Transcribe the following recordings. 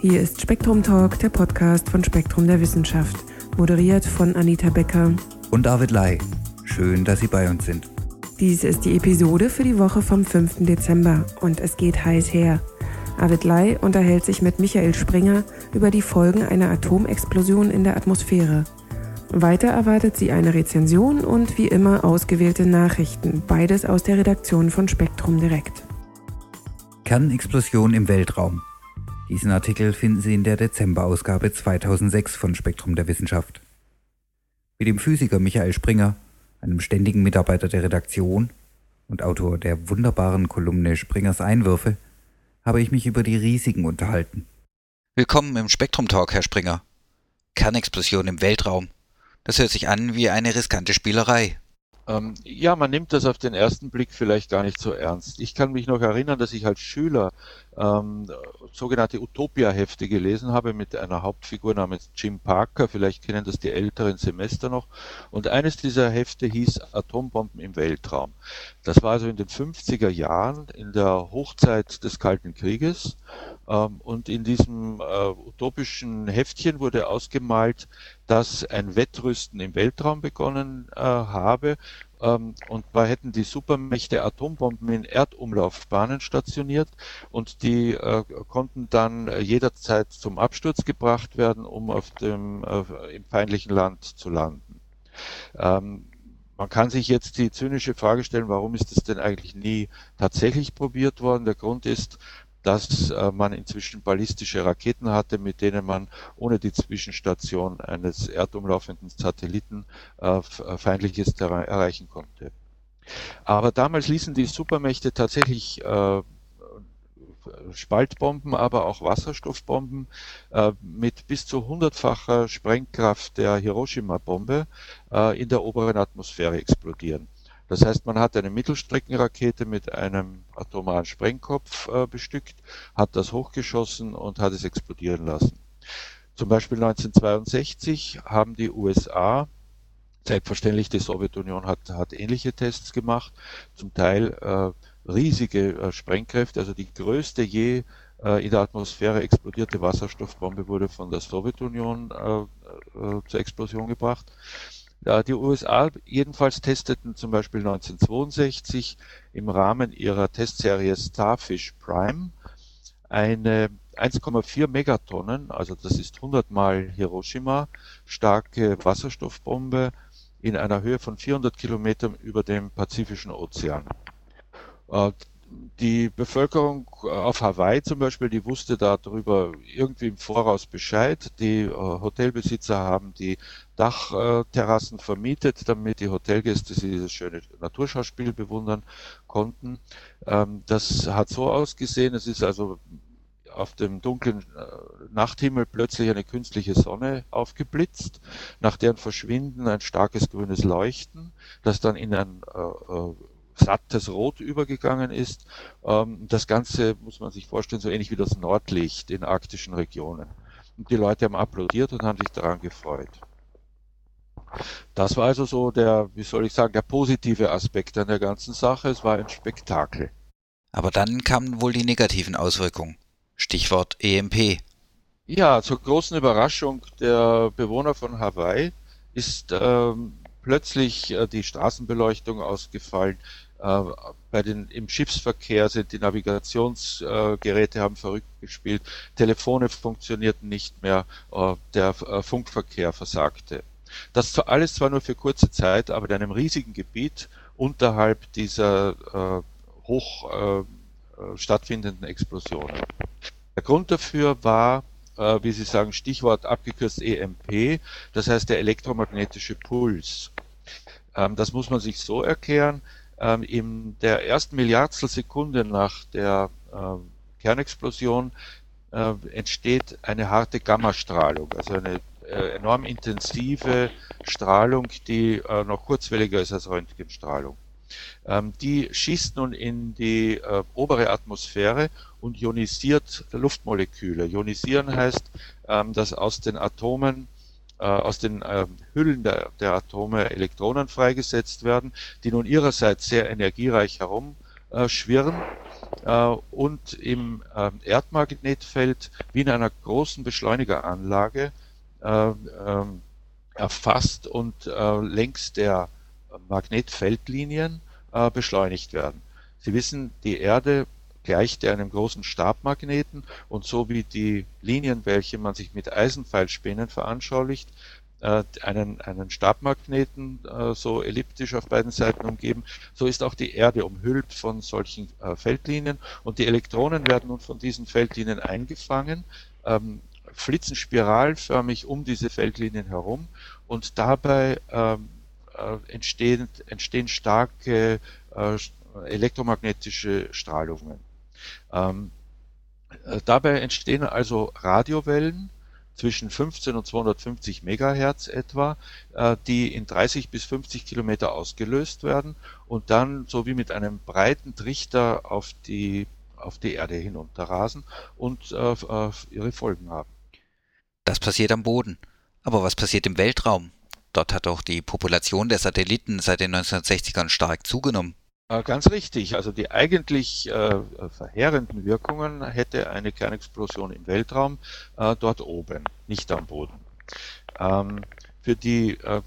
Hier ist Spektrum Talk, der Podcast von Spektrum der Wissenschaft, moderiert von Anita Becker und David Lai. Schön, dass Sie bei uns sind. Dies ist die Episode für die Woche vom 5. Dezember und es geht heiß her. Arvid Lai unterhält sich mit Michael Springer über die Folgen einer Atomexplosion in der Atmosphäre. Weiter erwartet sie eine Rezension und wie immer ausgewählte Nachrichten, beides aus der Redaktion von Spektrum Direkt. Kernexplosion im Weltraum. Diesen Artikel finden Sie in der Dezemberausgabe 2006 von Spektrum der Wissenschaft. Mit dem Physiker Michael Springer einem ständigen Mitarbeiter der Redaktion und Autor der wunderbaren Kolumne Springers Einwürfe, habe ich mich über die Risiken unterhalten. Willkommen im Spektrum Talk, Herr Springer. Kernexplosion im Weltraum. Das hört sich an wie eine riskante Spielerei. Ähm, ja, man nimmt das auf den ersten Blick vielleicht gar nicht so ernst. Ich kann mich noch erinnern, dass ich als Schüler ähm, sogenannte Utopia-Hefte gelesen habe mit einer Hauptfigur namens Jim Parker. Vielleicht kennen das die älteren Semester noch. Und eines dieser Hefte hieß Atombomben im Weltraum. Das war also in den 50er Jahren, in der Hochzeit des Kalten Krieges. Ähm, und in diesem äh, utopischen Heftchen wurde ausgemalt, dass ein Wettrüsten im Weltraum begonnen äh, habe. Ähm, und zwar hätten die Supermächte Atombomben in Erdumlaufbahnen stationiert und die äh, konnten dann jederzeit zum Absturz gebracht werden, um auf dem äh, im feindlichen Land zu landen. Ähm, man kann sich jetzt die zynische Frage stellen, warum ist das denn eigentlich nie tatsächlich probiert worden? Der Grund ist, dass äh, man inzwischen ballistische Raketen hatte, mit denen man ohne die Zwischenstation eines erdumlaufenden Satelliten äh, äh, feindliches Terrain erreichen konnte. Aber damals ließen die Supermächte tatsächlich Spaltbomben, aber auch Wasserstoffbomben mit bis zu hundertfacher Sprengkraft der Hiroshima-Bombe in der oberen Atmosphäre explodieren. Das heißt, man hat eine Mittelstreckenrakete mit einem atomaren Sprengkopf äh, bestückt, hat das hochgeschossen und hat es explodieren lassen. Zum Beispiel 1962 haben die USA, selbstverständlich die Sowjetunion hat, hat ähnliche Tests gemacht, zum Teil äh, riesige äh, Sprengkräfte, also die größte je äh, in der Atmosphäre explodierte Wasserstoffbombe wurde von der Sowjetunion äh, zur Explosion gebracht. Ja, die USA jedenfalls testeten zum Beispiel 1962 im Rahmen ihrer Testserie Starfish Prime eine 1,4 Megatonnen, also das ist 100 mal Hiroshima, starke Wasserstoffbombe in einer Höhe von 400 Kilometern über dem Pazifischen Ozean. Die Bevölkerung äh, auf Hawaii zum Beispiel, die wusste darüber irgendwie im Voraus Bescheid. Die äh, Hotelbesitzer haben die Dachterrassen vermietet, damit die Hotelgäste dieses schöne Naturschauspiel bewundern konnten. Ähm, das hat so ausgesehen, es ist also auf dem dunklen äh, Nachthimmel plötzlich eine künstliche Sonne aufgeblitzt, nach deren Verschwinden ein starkes grünes Leuchten, das dann in ein äh, sattes Rot übergegangen ist. Ähm, das Ganze muss man sich vorstellen, so ähnlich wie das Nordlicht in arktischen Regionen. Und die Leute haben applaudiert und haben sich daran gefreut. Das war also so der, wie soll ich sagen, der positive Aspekt an der ganzen Sache. Es war ein Spektakel. Aber dann kamen wohl die negativen Auswirkungen. Stichwort EMP. Ja, zur großen Überraschung der Bewohner von Hawaii ist ähm, plötzlich äh, die Straßenbeleuchtung ausgefallen, bei den, Im Schiffsverkehr sind die Navigationsgeräte haben verrückt gespielt, Telefone funktionierten nicht mehr, äh, der äh, Funkverkehr versagte. Das alles zwar nur für kurze Zeit, aber in einem riesigen Gebiet unterhalb dieser äh, hoch äh, stattfindenden Explosionen. Der Grund dafür war, äh, wie Sie sagen, Stichwort abgekürzt EMP, das heißt der elektromagnetische Puls. Ähm, das muss man sich so erklären, ähm, in der ersten Milliardstelsekunde nach der äh, Kernexplosion äh, entsteht eine harte Gammastrahlung, also eine äh, enorm intensive Strahlung, die äh, noch kurzwelliger ist als Röntgenstrahlung. Ähm, die schießt nun in die äh, obere Atmosphäre und ionisiert Luftmoleküle. Ionisieren heißt, ähm, dass aus den Atomen aus den äh, Hüllen der, der, Atome Elektronen freigesetzt werden, die nun ihrerseits sehr energiereich herum äh, äh, und im äh, Erdmagnetfeld wie in einer großen Beschleunigeranlage äh, ähm, erfasst und äh, längs der Magnetfeldlinien äh, beschleunigt werden. Sie wissen, die Erde gleicht einem großen Stabmagneten. Und so wie die Linien, welche man sich mit Eisenpfeilspänen veranschaulicht, äh, einen, einen Stabmagneten äh, so elliptisch auf beiden Seiten umgeben, so ist auch die Erde umhüllt von solchen äh, Feldlinien. Und die Elektronen werden nun von diesen Feldlinien eingefangen, ähm, flitzen spiralförmig um diese Feldlinien herum. Und dabei ähm, äh, entstehen, entstehen starke elektromagnetische Strahlungen. Ähm, äh, dabei entstehen also Radiowellen zwischen 15 und 250 Megahertz etwa, äh, die in 30 bis 50 Kilometer ausgelöst werden und dann so wie mit einem breiten Trichter auf die, auf die Erde hinunterrasen und äh, ihre Folgen haben. Das passiert am Boden. Aber was passiert im Weltraum? Dort hat auch die Population der Satelliten seit den 1960ern stark zugenommen. Äh, ganz richtig. Also die eigentlich äh, verheerenden Wirkungen hätte eine Kernexplosion im Weltraum äh, dort oben, nicht am Boden. Ähm, für die äh,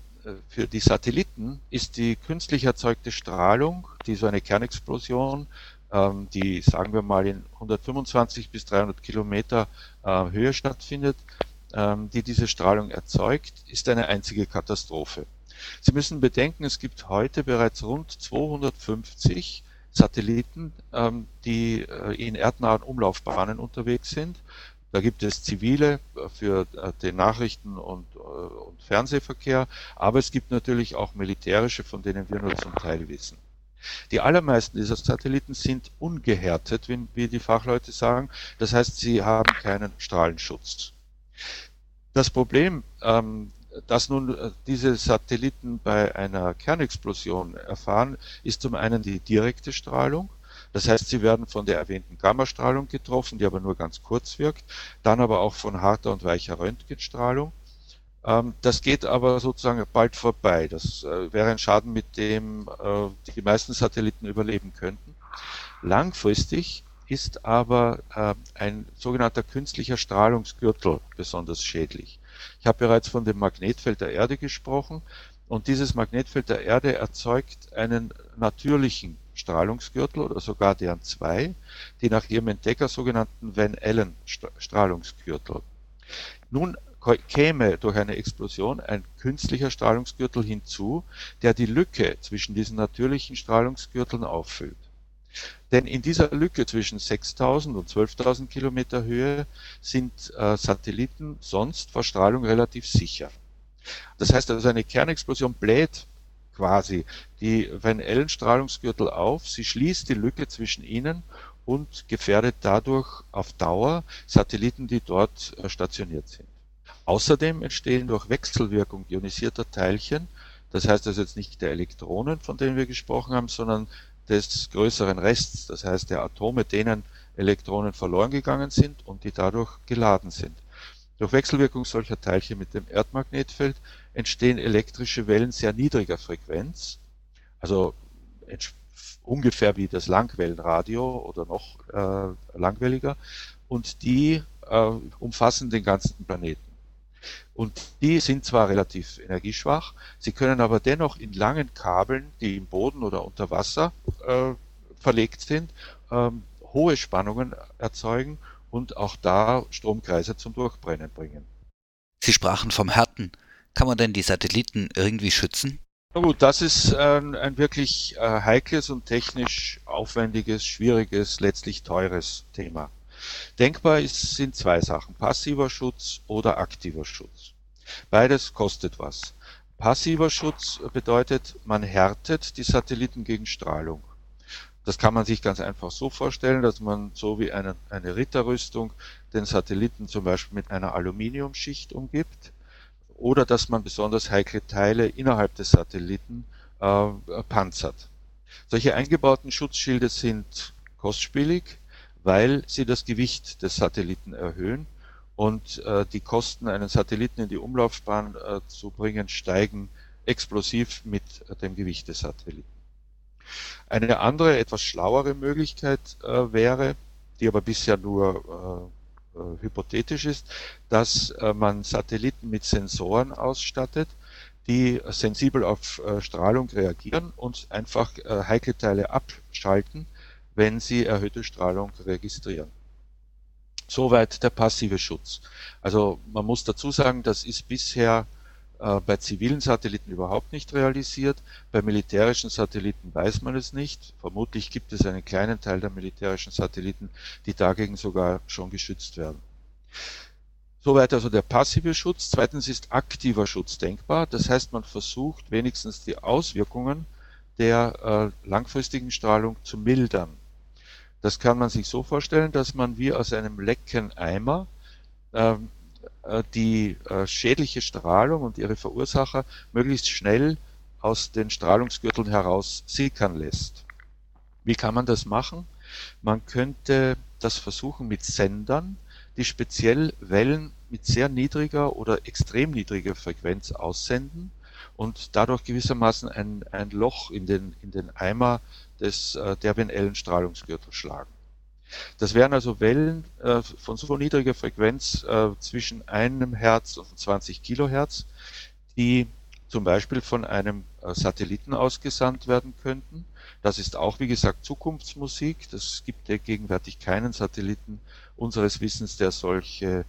für die Satelliten ist die künstlich erzeugte Strahlung, die so eine Kernexplosion, ähm, die sagen wir mal in 125 bis 300 Kilometer äh, Höhe stattfindet, ähm, die diese Strahlung erzeugt, ist eine einzige Katastrophe. Sie müssen bedenken, es gibt heute bereits rund 250 Satelliten, ähm, die äh, in erdnahen Umlaufbahnen unterwegs sind. Da gibt es zivile äh, für äh, den Nachrichten- und, und Fernsehverkehr, aber es gibt natürlich auch militärische, von denen wir nur zum Teil wissen. Die allermeisten dieser Satelliten sind ungehärtet, wie die Fachleute sagen. Das heißt, sie haben keinen Strahlenschutz. Das Problem, ähm, dass nun äh, diese Satelliten bei einer Kernexplosion erfahren, ist zum einen die direkte Strahlung. Das heißt, sie werden von der erwähnten Gammastrahlung getroffen, die aber nur ganz kurz wirkt, dann aber auch von harter und weicher Röntgenstrahlung. Ähm, das geht aber sozusagen bald vorbei. Das äh, wäre ein Schaden, mit dem äh, die meisten Satelliten überleben könnten. Langfristig ist aber ein sogenannter künstlicher Strahlungsgürtel besonders schädlich. Ich habe bereits von dem Magnetfeld der Erde gesprochen und dieses Magnetfeld der Erde erzeugt einen natürlichen Strahlungsgürtel oder sogar deren zwei, die nach ihrem Entdecker sogenannten Van Allen Strahlungsgürtel. Nun käme durch eine Explosion ein künstlicher Strahlungsgürtel hinzu, der die Lücke zwischen diesen natürlichen Strahlungsgürteln auffüllt. Denn in dieser Lücke zwischen 6000 und 12.000 Kilometer Höhe sind äh, Satelliten sonst vor Strahlung relativ sicher. Das heißt also, eine Kernexplosion bläht quasi die Van Allen Strahlungsgürtel auf, sie schließt die Lücke zwischen ihnen und gefährdet dadurch auf Dauer Satelliten, die dort äh, stationiert sind. Außerdem entstehen durch Wechselwirkung ionisierter Teilchen, das heißt also jetzt nicht der Elektronen, von denen wir gesprochen haben, sondern des größeren Rests, das heißt der Atome, denen Elektronen verloren gegangen sind und die dadurch geladen sind. Durch Wechselwirkung solcher Teilchen mit dem Erdmagnetfeld entstehen elektrische Wellen sehr niedriger Frequenz, also ungefähr wie das Langwellenradio oder noch äh, langwelliger, und die äh, umfassen den ganzen Planeten. Und die sind zwar relativ energieschwach, sie können aber dennoch in langen Kabeln, die im Boden oder unter Wasser äh, verlegt sind, ähm, hohe Spannungen erzeugen und auch da Stromkreise zum Durchbrennen bringen. Sie sprachen vom Härten. Kann man denn die Satelliten irgendwie schützen? Na gut, das ist ein, ein wirklich äh, heikles und technisch aufwendiges, schwieriges, letztlich teures Thema. Denkbar ist, sind zwei Sachen, passiver Schutz oder aktiver Schutz. Beides kostet was. Passiver Schutz bedeutet, man härtet die Satelliten gegen Strahlung. Das kann man sich ganz einfach so vorstellen, dass man so wie eine, eine Ritterrüstung den Satelliten zum Beispiel mit einer Aluminiumschicht umgibt oder dass man besonders heikle Teile innerhalb des Satelliten äh, panzert. Solche eingebauten Schutzschilde sind kostspielig, weil sie das Gewicht des Satelliten erhöhen und äh, die Kosten, einen Satelliten in die Umlaufbahn äh, zu bringen, steigen explosiv mit dem Gewicht des Satelliten. Eine andere, etwas schlauere Möglichkeit äh, wäre, die aber bisher nur äh, äh, hypothetisch ist, dass äh, man Satelliten mit Sensoren ausstattet, die sensibel auf äh, Strahlung reagieren und einfach äh, heikle Teile abschalten, wenn sie erhöhte Strahlung registrieren. Soweit der passive Schutz. Also man muss dazu sagen, das ist bisher äh, bei zivilen Satelliten überhaupt nicht realisiert. Bei militärischen Satelliten weiß man es nicht. Vermutlich gibt es einen kleinen Teil der militärischen Satelliten, die dagegen sogar schon geschützt werden. Soweit also der passive Schutz. Zweitens ist aktiver Schutz denkbar. Das heißt, man versucht wenigstens die Auswirkungen der äh, langfristigen Strahlung zu mildern. Das kann man sich so vorstellen, dass man wie aus einem lecken Eimer ähm, äh, die äh, schädliche Strahlung und ihre Verursacher möglichst schnell aus den Strahlungsgürteln heraus sickern lässt. Wie kann man das machen? Man könnte das versuchen mit Sendern, die speziell Wellen mit sehr niedriger oder extrem niedriger Frequenz aussenden und dadurch gewissermaßen ein, ein Loch in den, in den Eimer des äh, derbienellen Strahlungsgürtels schlagen. Das wären also Wellen äh, von so niedriger Frequenz äh, zwischen einem Hertz und 20 Kilohertz, die zum Beispiel von einem äh, Satelliten ausgesandt werden könnten. Das ist auch, wie gesagt, Zukunftsmusik. Das gibt ja gegenwärtig keinen Satelliten unseres Wissens, der solche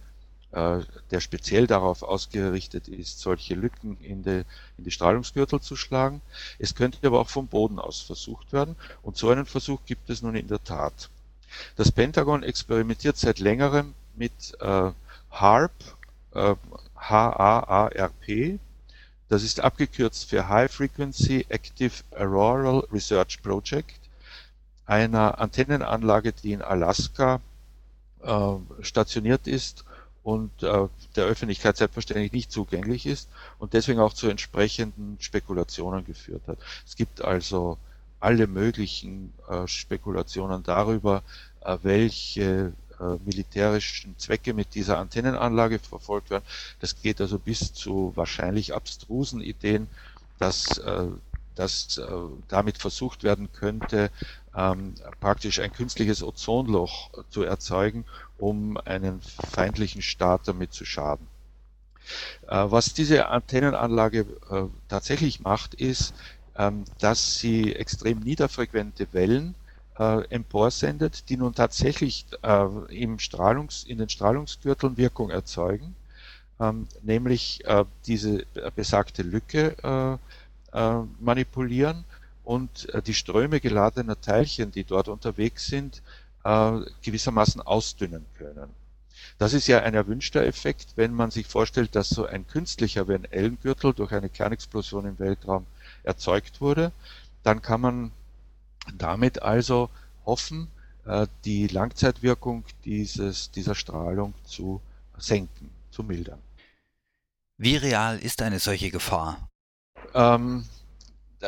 der speziell darauf ausgerichtet ist, solche Lücken in die, in die Strahlungsgürtel zu schlagen. Es könnte aber auch vom Boden aus versucht werden und so einen Versuch gibt es nun in der Tat. Das Pentagon experimentiert seit längerem mit äh, HARP, äh, H-A-A-R-P. Das ist abgekürzt für High Frequency Active Auroral Research Project, einer Antennenanlage, die in Alaska äh, stationiert ist und äh, der Öffentlichkeit selbstverständlich nicht zugänglich ist und deswegen auch zu entsprechenden Spekulationen geführt hat. Es gibt also alle möglichen äh, Spekulationen darüber, äh, welche äh, militärischen Zwecke mit dieser Antennenanlage verfolgt werden. Das geht also bis zu wahrscheinlich abstrusen Ideen, dass, äh, dass äh, damit versucht werden könnte, ähm, praktisch ein künstliches Ozonloch zu erzeugen, um einen feindlichen Staat damit zu schaden. Äh, was diese Antennenanlage äh, tatsächlich macht, ist, ähm, dass sie extrem niederfrequente Wellen äh, emporsendet, die nun tatsächlich im Strahlungs-, in den Strahlungsgürteln Wirkung erzeugen, ähm, nämlich diese besagte Lücke manipulieren und die Ströme geladener Teilchen, die dort unterwegs sind, gewissermaßen ausdünnen können. Das ist ja ein erwünschter Effekt, wenn man sich vorstellt, dass so ein künstlicher WNL-Gürtel durch eine Kernexplosion im Weltraum erzeugt wurde, dann kann man damit also hoffen, äh, die Langzeitwirkung dieses, dieser Strahlung zu senken, zu mildern. Wie real ist eine solche Gefahr? Ähm,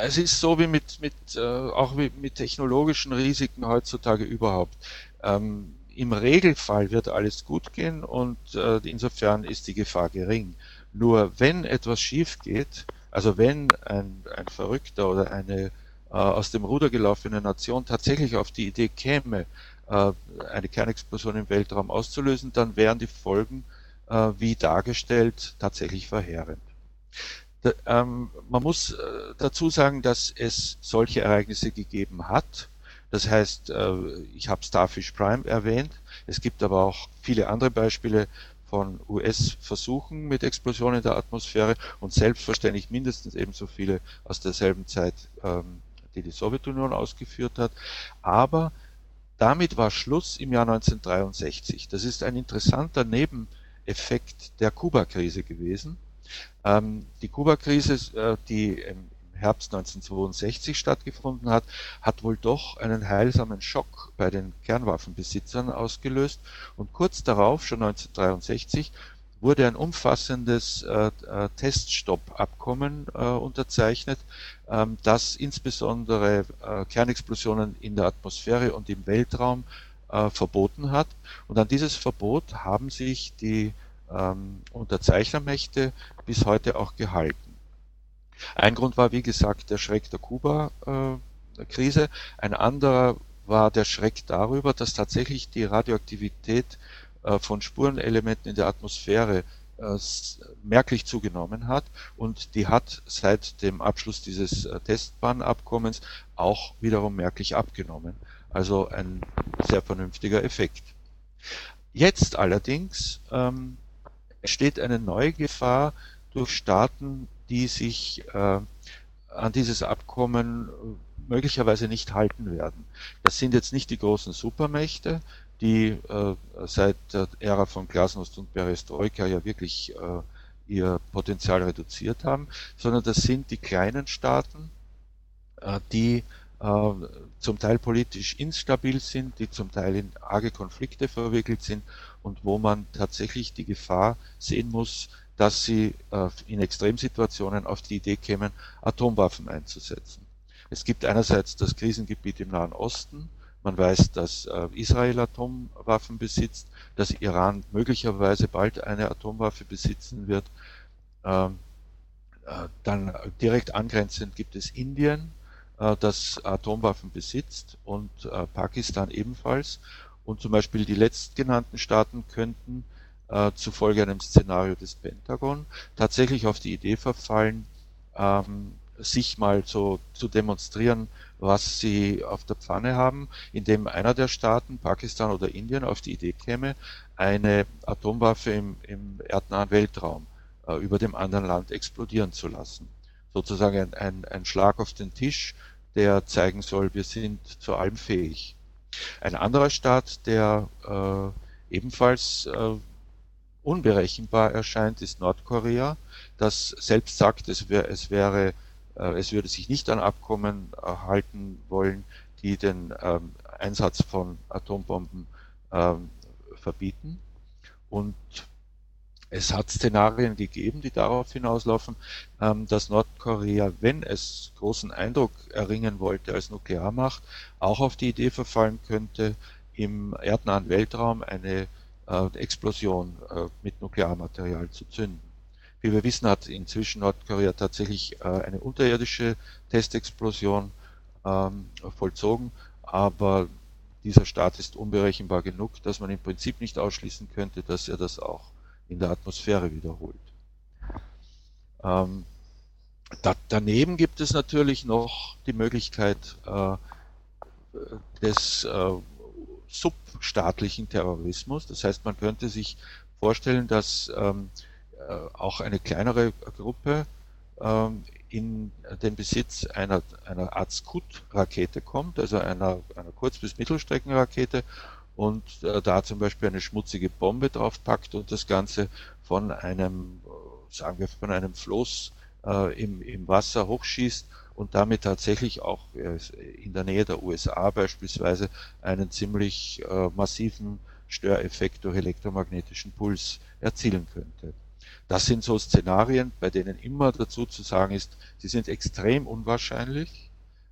es ist so wie mit, mit äh, auch wie mit technologischen Risiken heutzutage überhaupt. Ähm, Im Regelfall wird alles gut gehen und äh, insofern ist die Gefahr gering. Nur wenn etwas schief geht, also wenn ein, ein Verrückter oder eine äh, aus dem Ruder gelaufene Nation tatsächlich auf die Idee käme, äh, eine Kernexplosion im Weltraum auszulösen, dann wären die Folgen, äh, wie dargestellt, tatsächlich verheerend. Ähm, man muss äh, dazu sagen, dass es solche Ereignisse gegeben hat. Das heißt, äh, ich habe Starfish Prime erwähnt. Es gibt aber auch viele andere Beispiele von US-Versuchen mit Explosionen in der Atmosphäre und selbstverständlich mindestens ebenso viele aus derselben Zeit, ähm, die die Sowjetunion ausgeführt hat. Aber damit war Schluss im Jahr 1963. Das ist ein interessanter Nebeneffekt der Kuba-Krise gewesen. Ähm, die Kuba-Krise, äh, die im Herbst 1962 stattgefunden hat, hat wohl doch einen heilsamen Schock bei den Kernwaffenbesitzern ausgelöst und kurz darauf, schon 1963, wurde ein umfassendes äh, äh, Teststoppabkommen äh, unterzeichnet, ähm, das insbesondere äh, Kernexplosionen in der Atmosphäre und im Weltraum äh, verboten hat. Und an dieses Verbot haben sich die ähm, Unterzeichnermächte bis heute auch gehalten. Ein Grund war, wie gesagt, der Schreck der Kuba, äh. Ein anderer war der Schreck darüber, dass tatsächlich die Radioaktivität äh, von Spurenelementen in der Atmosphäre äh, merklich zugenommen hat und die hat seit dem Abschluss dieses äh, Testbahnabkommens auch wiederum merklich abgenommen. Also ein sehr vernünftiger Effekt. Jetzt allerdings ähm, entsteht eine neue Gefahr durch Staaten, die sich äh, an dieses Abkommen möglicherweise nicht halten werden. Das sind jetzt nicht die großen Supermächte, die äh, seit der Ära von Glasnost und Perestroika ja wirklich äh, ihr Potenzial reduziert haben, sondern das sind die kleinen Staaten, äh, die äh, zum Teil politisch instabil sind, die zum Teil in arge Konflikte verwickelt sind und wo man tatsächlich die Gefahr sehen muss, dass sie äh, in Extremsituationen auf die Idee kämen, Atomwaffen einzusetzen. Es gibt einerseits das Krisengebiet im Nahen Osten. Man weiß, dass äh, Israel Atomwaffen besitzt, dass Iran möglicherweise bald eine Atomwaffe besitzen wird. Ähm, äh, dann direkt angrenzend gibt es Indien, das Atomwaffen besitzt und äh, Pakistan ebenfalls. Und zum Beispiel die letztgenannten Staaten könnten äh, zufolge einem Szenario des Pentagon tatsächlich auf die Idee verfallen, ähm, sich mal so zu demonstrieren, was sie auf der Pfanne haben, indem einer der Staaten, Pakistan oder Indien, auf die Idee käme, eine Atomwaffe im, im erdnahen Weltraum äh, über dem anderen Land explodieren zu lassen. Sozusagen ein, ein, ein Schlag auf den Tisch, der zeigen soll, wir sind zu allem fähig. Ein anderer Staat, der äh, ebenfalls äh, unberechenbar erscheint, ist Nordkorea, das selbst sagt, es, wär, es wäre äh, es würde sich nicht an Abkommen halten wollen, die den ähm, Einsatz von Atombomben ähm, verbieten. Und es hat Szenarien gegeben, die darauf hinauslaufen, ähm, dass Nordkorea, wenn es großen Eindruck erringen wollte als Nuklearmacht, auch auf die Idee verfallen könnte, im erdnahen Weltraum eine äh, Explosion äh, mit Nuklearmaterial zu zünden. Wie wir wissen, hat inzwischen Nordkorea tatsächlich äh, eine unterirdische Testexplosion ähm, vollzogen, aber dieser Staat ist unberechenbar genug, dass man im Prinzip nicht ausschließen könnte, dass er das auch in der Atmosphäre wiederholt. Ähm, da, daneben gibt es natürlich noch die Möglichkeit äh, des äh, substaatlichen Terrorismus. Das heißt, man könnte sich vorstellen, dass ähm, äh, auch eine kleinere Gruppe ähm, in den Besitz einer, einer Art Scud-Rakete kommt, also einer, einer Kurz- bis Mittelstreckenrakete und äh, da zum Beispiel eine schmutzige Bombe draufpackt und das Ganze von einem, sagen wir, von einem Floß äh, im, im Wasser hochschießt und damit tatsächlich auch äh, in der Nähe der USA beispielsweise einen ziemlich äh, massiven Störeffekt durch elektromagnetischen Puls erzielen könnte. Das sind so Szenarien, bei denen immer dazu zu sagen ist, sie sind extrem unwahrscheinlich.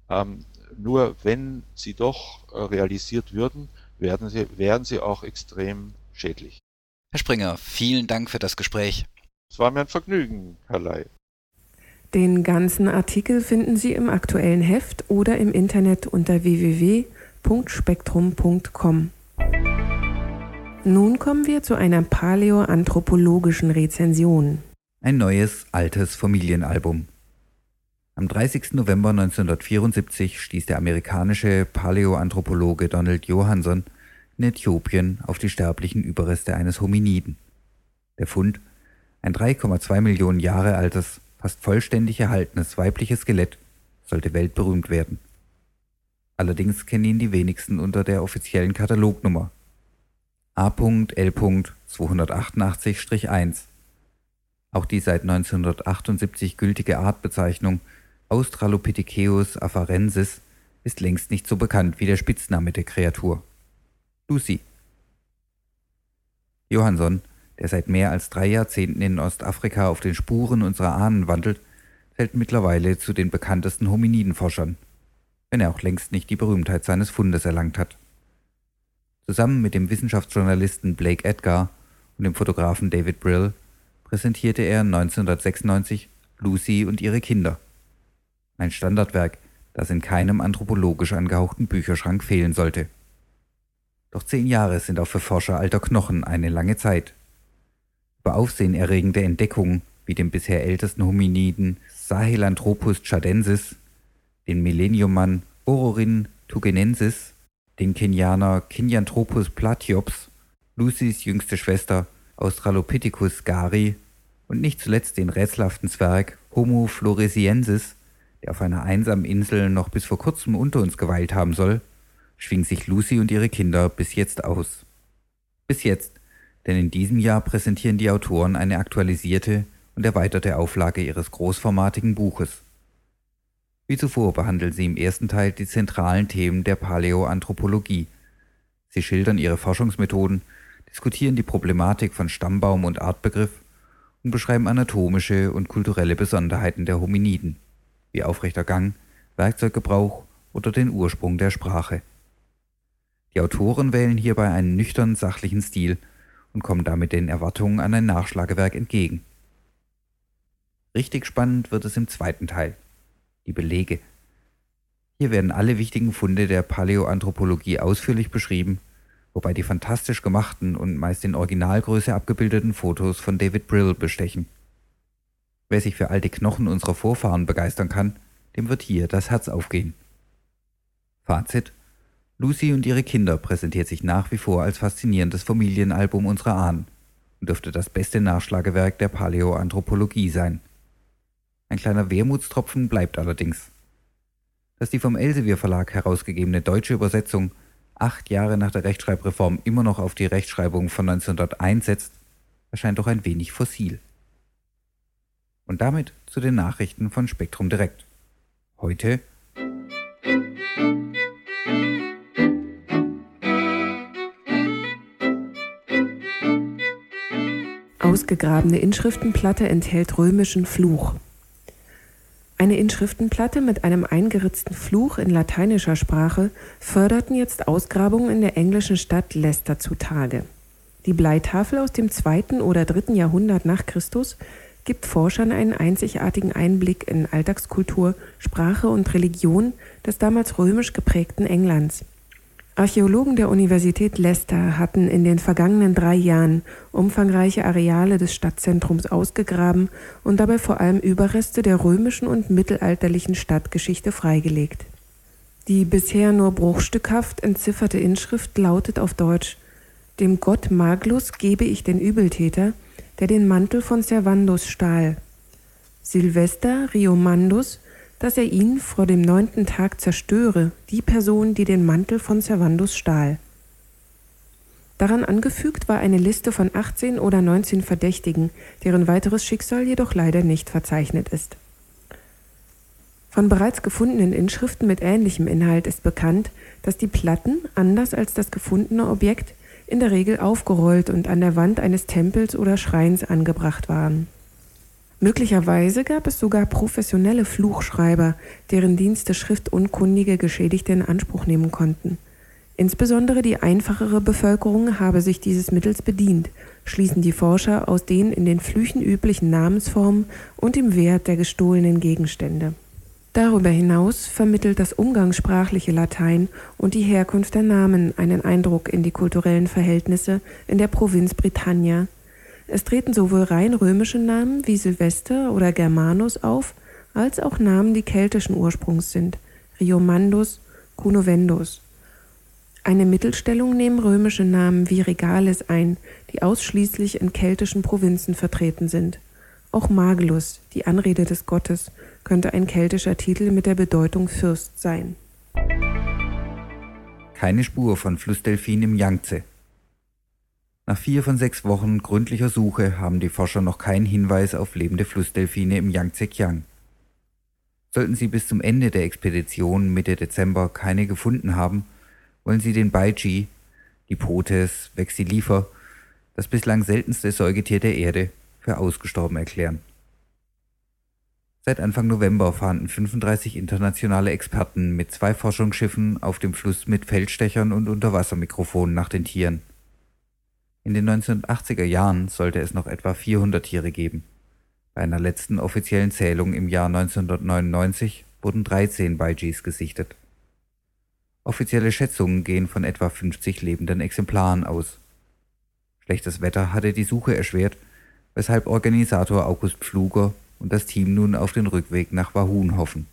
Ähm, nur wenn sie doch äh, realisiert würden, werden sie, wären sie auch extrem schädlich. Herr Springer, vielen Dank für das Gespräch. Es war mir ein Vergnügen, Herr Ley. Den ganzen Artikel finden Sie im aktuellen Heft oder im Internet unter www.spektrum.com. Nun kommen wir zu einer paläoanthropologischen Rezension. Ein neues, altes Familienalbum. Am 30. November 1974 stieß der amerikanische Paläoanthropologe Donald Johansson in Äthiopien auf die sterblichen Überreste eines Hominiden. Der Fund, ein 3,2 Millionen Jahre altes, fast vollständig erhaltenes weibliches Skelett, sollte weltberühmt werden. Allerdings kennen ihn die wenigsten unter der offiziellen Katalognummer A.L.288-1. Auch die seit 1978 gültige Artbezeichnung Australopithecus afarensis ist längst nicht so bekannt wie der Spitzname der Kreatur. Lucy. Johansson, der seit mehr als drei Jahrzehnten in Ostafrika auf den Spuren unserer Ahnen wandelt, zählt mittlerweile zu den bekanntesten Hominidenforschern, wenn er auch längst nicht die Berühmtheit seines Fundes erlangt hat. Zusammen mit dem Wissenschaftsjournalisten Blake Edgar und dem Fotografen David Brill präsentierte er 1996 Lucy und ihre Kinder. Ein Standardwerk, das in keinem anthropologisch angehauchten Bücherschrank fehlen sollte. Doch zehn Jahre sind auch für Forscher alter Knochen eine lange Zeit. Über aufsehenerregende Entdeckungen wie dem bisher ältesten Hominiden Sahelanthropus chadensis, den Millenniummann Ororin tugenensis, den Kenianer Kenyanthropus platyops, Lucys jüngste Schwester Australopithecus gari und nicht zuletzt den rätselhaften Zwerg Homo floresiensis, der auf einer einsamen Insel noch bis vor kurzem unter uns geweilt haben soll, schwingen sich Lucy und ihre Kinder bis jetzt aus. Bis jetzt, denn in diesem Jahr präsentieren die Autoren eine aktualisierte und erweiterte Auflage ihres großformatigen Buches. Wie zuvor behandeln sie im ersten Teil die zentralen Themen der Paläoanthropologie. Sie schildern ihre Forschungsmethoden, diskutieren die Problematik von Stammbaum und Artbegriff und beschreiben anatomische und kulturelle Besonderheiten der Hominiden, wie aufrechter Gang, Werkzeuggebrauch oder den Ursprung der Sprache. Die Autoren wählen hierbei einen nüchtern sachlichen Stil und kommen damit den Erwartungen an ein Nachschlagewerk entgegen. Richtig spannend wird es im zweiten Teil, die Belege. Hier werden alle wichtigen Funde der Paläoanthropologie ausführlich beschrieben, wobei die fantastisch gemachten und meist in Originalgröße abgebildeten Fotos von David Brill bestechen. Wer sich für alte Knochen unserer Vorfahren begeistern kann, dem wird hier das Herz aufgehen. Fazit Lucy und ihre Kinder präsentiert sich nach wie vor als faszinierendes Familienalbum unserer Ahnen und dürfte das beste Nachschlagewerk der Paläoanthropologie sein. Ein kleiner Wermutstropfen bleibt allerdings. Dass die vom Elsevier Verlag herausgegebene deutsche Übersetzung acht Jahre nach der Rechtschreibreform immer noch auf die Rechtschreibung von 1901 setzt, erscheint doch ein wenig fossil. Und damit zu den Nachrichten von Spektrum Direkt. Heute Ausgegrabene Inschriftenplatte enthält römischen Fluch. Eine Inschriftenplatte mit einem eingeritzten Fluch in lateinischer Sprache förderten jetzt Ausgrabungen in der englischen Stadt Leicester zutage. Die Bleitafel aus dem zweiten oder dritten Jahrhundert nach Christus gibt Forschern einen einzigartigen Einblick in Alltagskultur, Sprache und Religion des damals römisch geprägten Englands. Archäologen der Universität Leicester hatten in den vergangenen drei Jahren umfangreiche Areale des Stadtzentrums ausgegraben und dabei vor allem Überreste der römischen und mittelalterlichen Stadtgeschichte freigelegt. Die bisher nur bruchstückhaft entzifferte Inschrift lautet auf Deutsch Dem Gott Maglus gebe ich den Übeltäter, der den Mantel von Servandus stahl. Silvester Riomandus dass er ihn vor dem neunten Tag zerstöre, die Person, die den Mantel von Servandus stahl. Daran angefügt war eine Liste von 18 oder 19 Verdächtigen, deren weiteres Schicksal jedoch leider nicht verzeichnet ist. Von bereits gefundenen Inschriften mit ähnlichem Inhalt ist bekannt, dass die Platten, anders als das gefundene Objekt, in der Regel aufgerollt und an der Wand eines Tempels oder Schreins angebracht waren. Möglicherweise gab es sogar professionelle Fluchschreiber, deren Dienste schriftunkundige Geschädigte in Anspruch nehmen konnten. Insbesondere die einfachere Bevölkerung habe sich dieses Mittels bedient, schließen die Forscher aus den in den Flüchen üblichen Namensformen und dem Wert der gestohlenen Gegenstände. Darüber hinaus vermittelt das umgangssprachliche Latein und die Herkunft der Namen einen Eindruck in die kulturellen Verhältnisse in der Provinz Britannia es treten sowohl rein römische Namen wie Silvester oder Germanus auf, als auch Namen, die keltischen Ursprungs sind, Riomandus, Cunovendus. Eine Mittelstellung nehmen römische Namen wie Regales ein, die ausschließlich in keltischen Provinzen vertreten sind. Auch Magelus, die Anrede des Gottes, könnte ein keltischer Titel mit der Bedeutung Fürst sein. Keine Spur von Flussdelfin im Yangtze. Nach vier von sechs Wochen gründlicher Suche haben die Forscher noch keinen Hinweis auf lebende Flussdelfine im Yangtze-Kiang. Sollten sie bis zum Ende der Expedition Mitte Dezember keine gefunden haben, wollen sie den Baiji, die Potes vexillifer, das bislang seltenste Säugetier der Erde, für ausgestorben erklären. Seit Anfang November fahnden 35 internationale Experten mit zwei Forschungsschiffen auf dem Fluss mit Feldstechern und Unterwassermikrofonen nach den Tieren. In den 1980er Jahren sollte es noch etwa 400 Tiere geben. Bei einer letzten offiziellen Zählung im Jahr 1999 wurden 13 Baijis gesichtet. Offizielle Schätzungen gehen von etwa 50 lebenden Exemplaren aus. Schlechtes Wetter hatte die Suche erschwert, weshalb Organisator August Pfluger und das Team nun auf den Rückweg nach Wahun hoffen.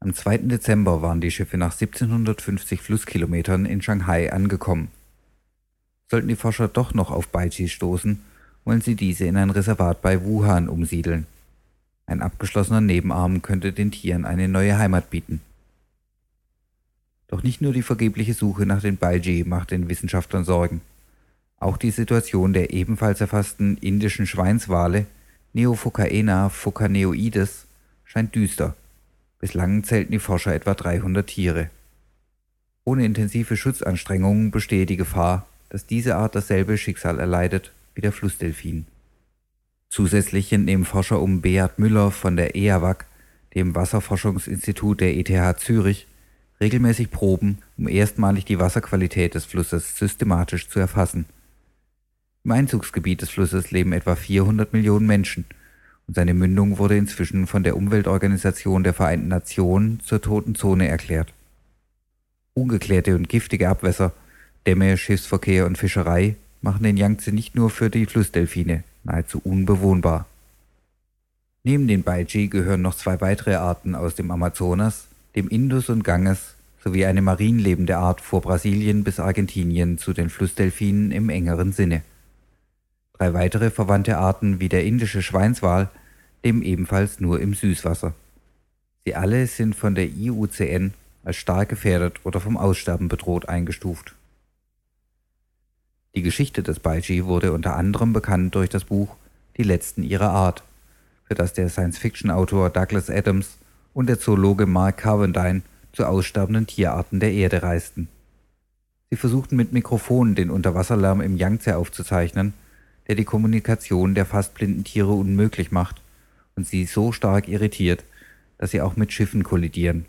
Am 2. Dezember waren die Schiffe nach 1750 Flusskilometern in Shanghai angekommen. Sollten die Forscher doch noch auf Baiji stoßen, wollen sie diese in ein Reservat bei Wuhan umsiedeln. Ein abgeschlossener Nebenarm könnte den Tieren eine neue Heimat bieten. Doch nicht nur die vergebliche Suche nach den Baiji macht den Wissenschaftlern Sorgen. Auch die Situation der ebenfalls erfassten indischen Schweinswale Neophocaena phocaneoides scheint düster. Bislang zählten die Forscher etwa 300 Tiere. Ohne intensive Schutzanstrengungen bestehe die Gefahr, dass diese Art dasselbe Schicksal erleidet wie der Flussdelfin. Zusätzlich entnehmen Forscher um Beat Müller von der EAWAG, dem Wasserforschungsinstitut der ETH Zürich, regelmäßig Proben, um erstmalig die Wasserqualität des Flusses systematisch zu erfassen. Im Einzugsgebiet des Flusses leben etwa 400 Millionen Menschen und seine Mündung wurde inzwischen von der Umweltorganisation der Vereinten Nationen zur toten Zone erklärt. Ungeklärte und giftige Abwässer, Dämme, Schiffsverkehr und Fischerei machen den Yangtze nicht nur für die Flussdelfine nahezu unbewohnbar. Neben den Baiji gehören noch zwei weitere Arten aus dem Amazonas, dem Indus und Ganges sowie eine marinlebende Art vor Brasilien bis Argentinien zu den Flussdelfinen im engeren Sinne. Drei weitere verwandte Arten wie der indische Schweinswal leben ebenfalls nur im Süßwasser. Sie alle sind von der IUCN als stark gefährdet oder vom Aussterben bedroht eingestuft. Die Geschichte des Baiji wurde unter anderem bekannt durch das Buch Die letzten ihrer Art, für das der Science-Fiction-Autor Douglas Adams und der Zoologe Mark Carvendine zu aussterbenden Tierarten der Erde reisten. Sie versuchten mit Mikrofonen den Unterwasserlärm im Yangtze aufzuzeichnen, der die Kommunikation der fast blinden Tiere unmöglich macht und sie so stark irritiert, dass sie auch mit Schiffen kollidieren.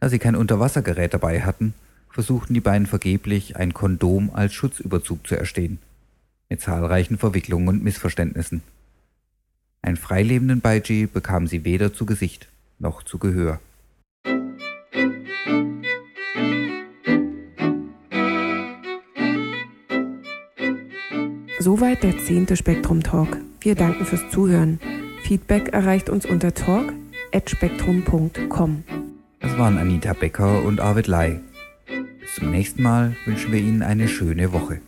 Da sie kein Unterwassergerät dabei hatten, versuchten die beiden vergeblich, ein Kondom als Schutzüberzug zu erstehen, mit zahlreichen Verwicklungen und Missverständnissen. Einen freilebenden Baiji bekamen sie weder zu Gesicht noch zu Gehör. Soweit der zehnte Spektrum Talk. Wir danken fürs Zuhören. Feedback erreicht uns unter talk.spektrum.com. Das waren Anita Becker und Arvid Lai. Bis zum nächsten Mal wünschen wir Ihnen eine schöne Woche.